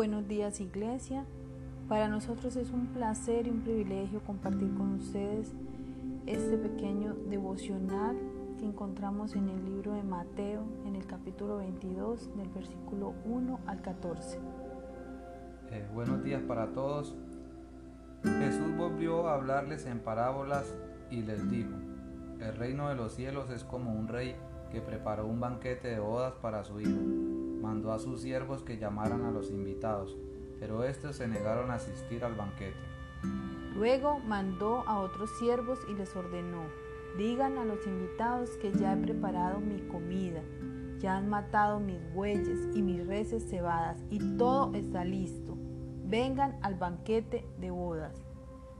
Buenos días Iglesia. Para nosotros es un placer y un privilegio compartir con ustedes este pequeño devocional que encontramos en el libro de Mateo en el capítulo 22 del versículo 1 al 14. Eh, buenos días para todos. Jesús volvió a hablarles en parábolas y les dijo, el reino de los cielos es como un rey que preparó un banquete de bodas para su hijo. Mandó a sus siervos que llamaran a los invitados, pero estos se negaron a asistir al banquete. Luego mandó a otros siervos y les ordenó, digan a los invitados que ya he preparado mi comida, ya han matado mis bueyes y mis reses cebadas y todo está listo. Vengan al banquete de bodas.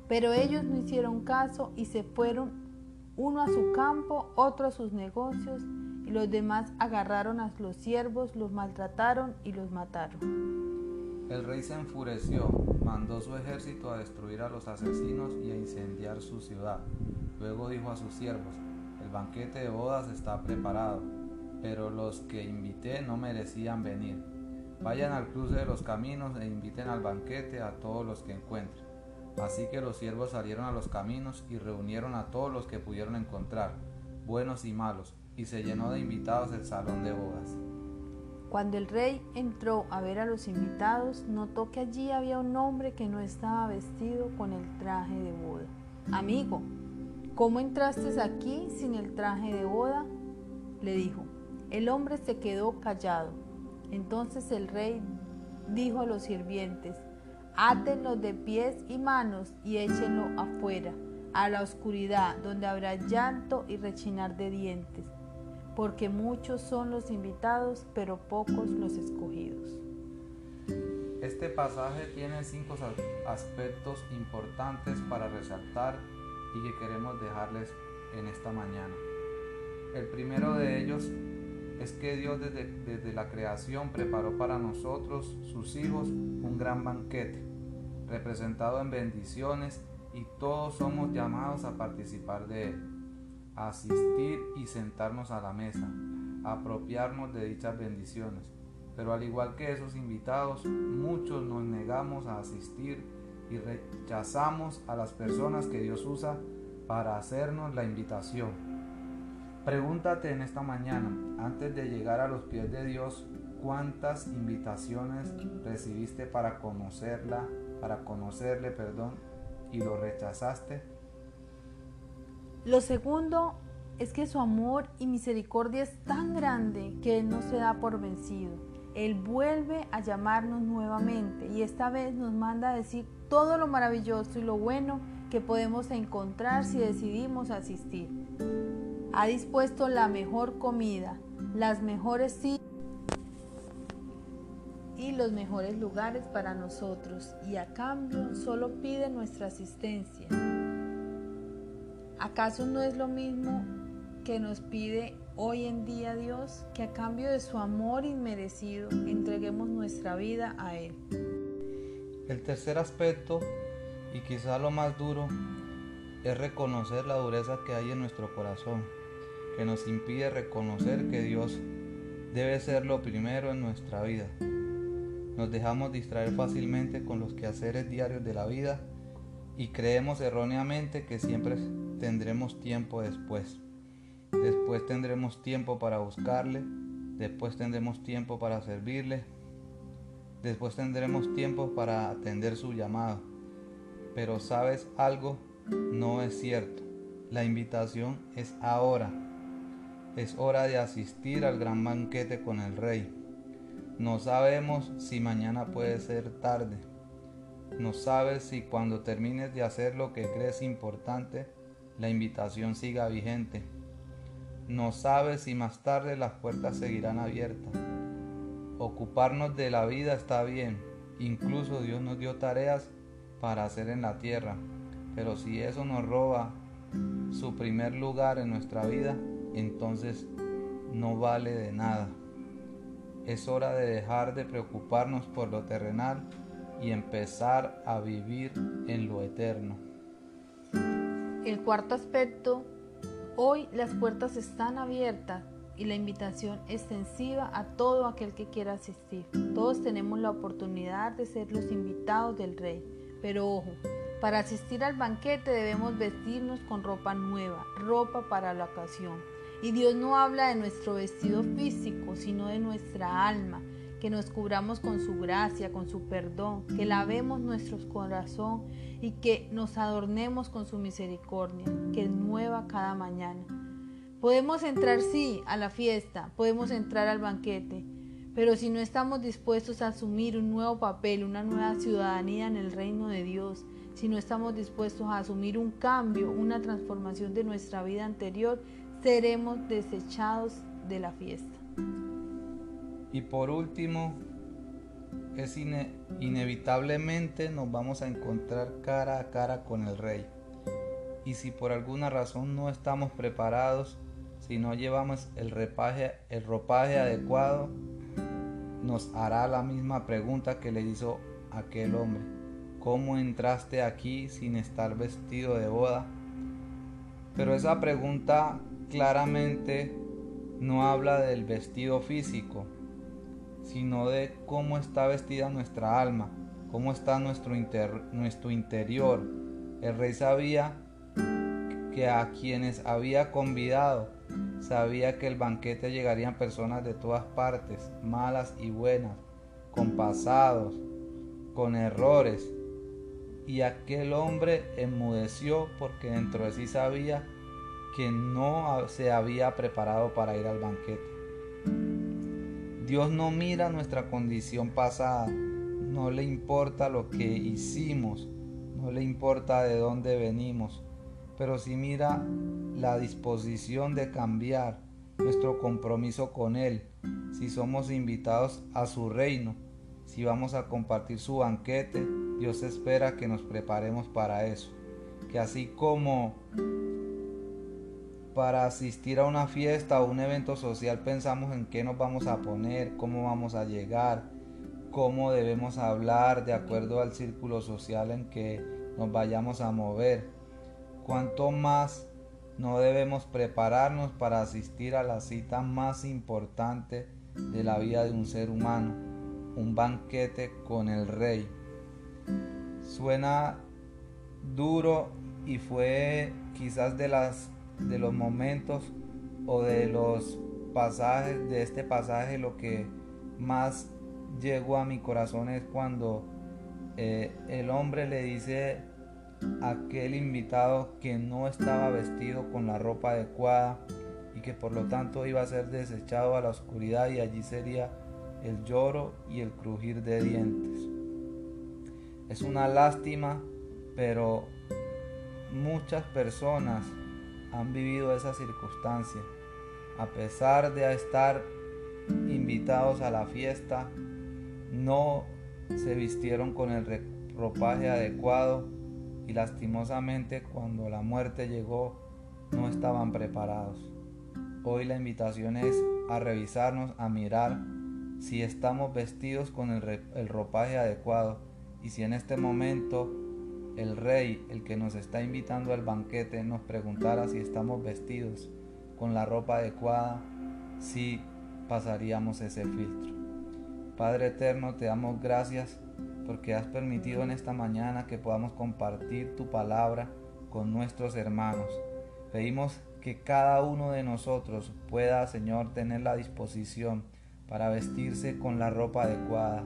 Pero ellos no hicieron caso y se fueron uno a su campo, otro a sus negocios, los demás agarraron a los siervos, los maltrataron y los mataron. El rey se enfureció, mandó su ejército a destruir a los asesinos y a incendiar su ciudad. Luego dijo a sus siervos, el banquete de bodas está preparado, pero los que invité no merecían venir. Vayan al cruce de los caminos e inviten al banquete a todos los que encuentren. Así que los siervos salieron a los caminos y reunieron a todos los que pudieron encontrar, buenos y malos, y se llenó de invitados el salón de bodas. Cuando el rey entró a ver a los invitados, notó que allí había un hombre que no estaba vestido con el traje de boda. Amigo, ¿cómo entraste aquí sin el traje de boda? le dijo. El hombre se quedó callado. Entonces el rey dijo a los sirvientes, átenlo de pies y manos y échenlo afuera, a la oscuridad, donde habrá llanto y rechinar de dientes, porque muchos son los invitados, pero pocos los escogidos. Este pasaje tiene cinco aspectos importantes para resaltar y que queremos dejarles en esta mañana. El primero de ellos es que Dios desde, desde, la creación preparó para nosotros, sus hijos, un gran banquete, representado en bendiciones y todos somos llamados a participar de él, asistir y sentarnos a la mesa, apropiarnos de dichas bendiciones. Pero al igual que esos invitados, muchos nos negamos a asistir y rechazamos a las personas que Dios usa para hacernos la invitación. Pregúntate en esta mañana, antes de llegar a los pies de Dios, cuántas invitaciones recibiste para conocerla, para conocerle, perdón, y lo rechazaste. Lo segundo es que su amor y misericordia es tan grande que Él no se da por vencido. Él vuelve a llamarnos nuevamente y esta vez nos manda a decir todo lo maravilloso y lo bueno que podemos encontrar si decidimos asistir. Ha dispuesto la mejor comida, las mejores sillas y los mejores lugares para nosotros y a cambio solo pide nuestra asistencia. ¿Acaso no es lo mismo que nos pide hoy en día Dios que a cambio de su amor inmerecido entreguemos nuestra vida a Él? El tercer aspecto, y quizá lo más duro, es reconocer la dureza que hay en nuestro corazón que nos impide reconocer que Dios debe ser lo primero en nuestra vida. Nos dejamos distraer fácilmente con los quehaceres diarios de la vida y creemos erróneamente que siempre tendremos tiempo después. Después tendremos tiempo para buscarle, después tendremos tiempo para servirle, después tendremos tiempo para atender su llamado. Pero sabes algo, no es cierto. La invitación es ahora es hora de asistir al gran banquete con el rey. No sabemos si mañana puede ser tarde. No sabes si cuando termines de hacer lo que crees importante, la invitación siga vigente. No sabes si más tarde las puertas seguirán abiertas. Ocuparnos de la vida está bien. Incluso Dios nos dio tareas para hacer en la tierra. Pero si eso nos roba su primer lugar en nuestra vida, entonces no vale de nada. Es hora de dejar de preocuparnos por lo terrenal y empezar a vivir en lo eterno. El cuarto aspecto, hoy las puertas están abiertas y la invitación extensiva a todo aquel que quiera asistir. Todos tenemos la oportunidad de ser los invitados del Rey, pero ojo, para asistir al banquete debemos vestirnos con ropa nueva, ropa para la ocasión. Y Dios no habla de nuestro vestido físico, sino de nuestra alma, que nos cubramos con su gracia, con su perdón, que lavemos nuestro corazón y que nos adornemos con su misericordia, que es nueva cada mañana. Podemos entrar, sí, a la fiesta, podemos entrar al banquete, pero si no estamos dispuestos a asumir un nuevo papel, una nueva ciudadanía en el reino de Dios, si no estamos dispuestos a asumir un cambio, una transformación de nuestra vida anterior, seremos desechados de la fiesta. Y por último, es inevitablemente nos vamos a encontrar cara a cara con el rey. Y si por alguna razón no estamos preparados, si no llevamos el, repaje, el ropaje adecuado, nos hará la misma pregunta que le hizo aquel hombre. ¿Cómo entraste aquí sin estar vestido de boda? Pero esa pregunta claramente no habla del vestido físico, sino de cómo está vestida nuestra alma, cómo está nuestro, nuestro interior. El rey sabía que a quienes había convidado Sabía que el banquete llegarían personas de todas partes, malas y buenas, con pasados, con errores. Y aquel hombre enmudeció porque dentro de sí sabía que no se había preparado para ir al banquete. Dios no mira nuestra condición pasada, no le importa lo que hicimos, no le importa de dónde venimos, pero si mira la disposición de cambiar nuestro compromiso con Él, si somos invitados a su reino, si vamos a compartir su banquete, Dios espera que nos preparemos para eso. Que así como para asistir a una fiesta o un evento social pensamos en qué nos vamos a poner, cómo vamos a llegar, cómo debemos hablar de acuerdo al círculo social en que nos vayamos a mover cuanto más no debemos prepararnos para asistir a la cita más importante de la vida de un ser humano, un banquete con el rey. Suena duro y fue quizás de las de los momentos o de los pasajes de este pasaje lo que más llegó a mi corazón es cuando eh, el hombre le dice aquel invitado que no estaba vestido con la ropa adecuada y que por lo tanto iba a ser desechado a la oscuridad y allí sería el lloro y el crujir de dientes. Es una lástima, pero muchas personas han vivido esa circunstancia. A pesar de estar invitados a la fiesta, no se vistieron con el ropaje adecuado y lastimosamente cuando la muerte llegó no estaban preparados. Hoy la invitación es a revisarnos, a mirar si estamos vestidos con el, el ropaje adecuado y si en este momento el rey, el que nos está invitando al banquete, nos preguntara si estamos vestidos con la ropa adecuada, si pasaríamos ese filtro. Padre eterno, te damos gracias porque has permitido en esta mañana que podamos compartir tu palabra con nuestros hermanos. Pedimos que cada uno de nosotros pueda, Señor, tener la disposición para vestirse con la ropa adecuada,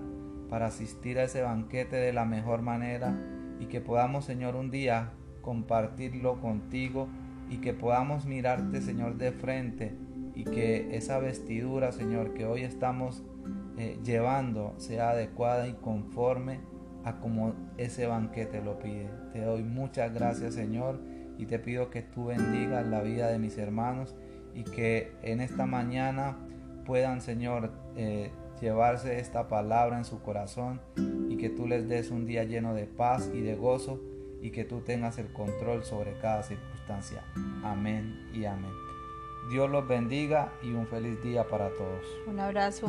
para asistir a ese banquete de la mejor manera y que podamos, Señor, un día compartirlo contigo y que podamos mirarte, Señor, de frente y que esa vestidura, Señor, que hoy estamos eh, llevando sea adecuada y conforme a como ese banquete lo pide. Te doy muchas gracias Señor y te pido que tú bendigas la vida de mis hermanos y que en esta mañana puedan Señor eh, llevarse esta palabra en su corazón que tú les des un día lleno de paz y de gozo y que tú tengas el control sobre cada circunstancia. Amén y amén. Dios los bendiga y un feliz día para todos. Un abrazo.